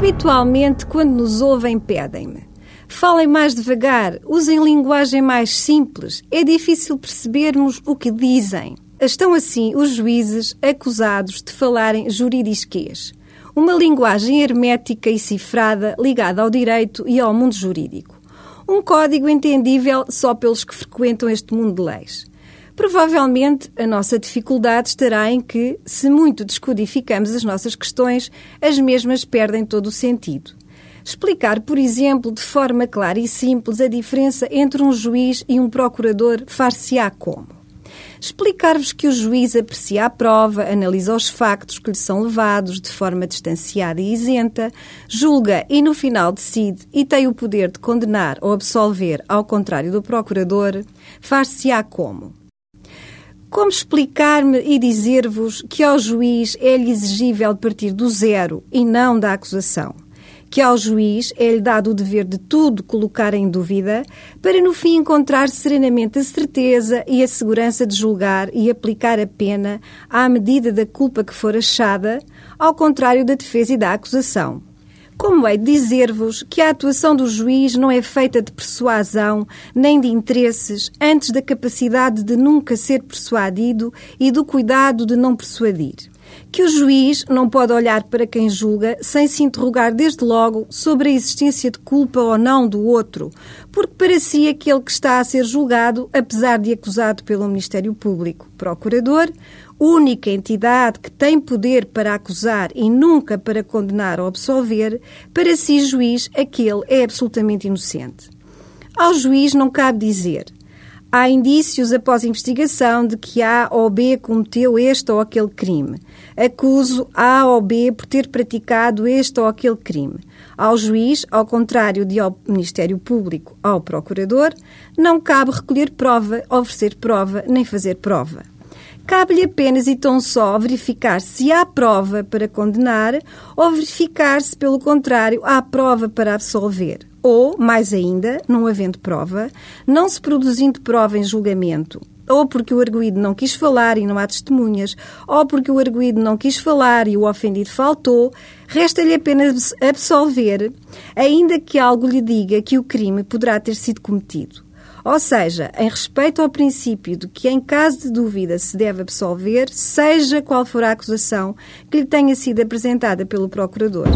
Habitualmente, quando nos ouvem, pedem-me. Falem mais devagar, usem linguagem mais simples. É difícil percebermos o que dizem. Estão assim os juízes acusados de falarem juridisquês, uma linguagem hermética e cifrada ligada ao direito e ao mundo jurídico. Um código entendível só pelos que frequentam este mundo de leis. Provavelmente a nossa dificuldade estará em que, se muito descodificamos as nossas questões, as mesmas perdem todo o sentido. Explicar, por exemplo, de forma clara e simples a diferença entre um juiz e um procurador far-se-á como? Explicar-vos que o juiz aprecia a prova, analisa os factos que lhe são levados de forma distanciada e isenta, julga e no final decide e tem o poder de condenar ou absolver, ao contrário do procurador, far-se-á como? Como explicar-me e dizer-vos que ao juiz é-lhe exigível partir do zero e não da acusação? Que ao juiz é-lhe dado o dever de tudo colocar em dúvida, para no fim encontrar serenamente a certeza e a segurança de julgar e aplicar a pena à medida da culpa que for achada, ao contrário da defesa e da acusação? Como é dizer-vos que a atuação do juiz não é feita de persuasão nem de interesses, antes da capacidade de nunca ser persuadido e do cuidado de não persuadir? Que o juiz não pode olhar para quem julga sem se interrogar desde logo sobre a existência de culpa ou não do outro, porque para si aquele que está a ser julgado, apesar de acusado pelo Ministério Público, procurador, única entidade que tem poder para acusar e nunca para condenar ou absolver, para si, juiz, aquele é absolutamente inocente. Ao juiz não cabe dizer há indícios após investigação de que A ou B cometeu este ou aquele crime. Acuso A ou B por ter praticado este ou aquele crime. Ao juiz, ao contrário de ao Ministério Público, ao procurador, não cabe recolher prova, oferecer prova, nem fazer prova. Cabe-lhe apenas e tão só verificar se há prova para condenar ou verificar se, pelo contrário, há prova para absolver. Ou, mais ainda, não havendo prova, não se produzindo prova em julgamento, ou porque o arguído não quis falar e não há testemunhas, ou porque o arguído não quis falar e o ofendido faltou, resta-lhe apenas absolver, ainda que algo lhe diga que o crime poderá ter sido cometido. Ou seja, em respeito ao princípio de que, em caso de dúvida, se deve absolver, seja qual for a acusação que lhe tenha sido apresentada pelo Procurador.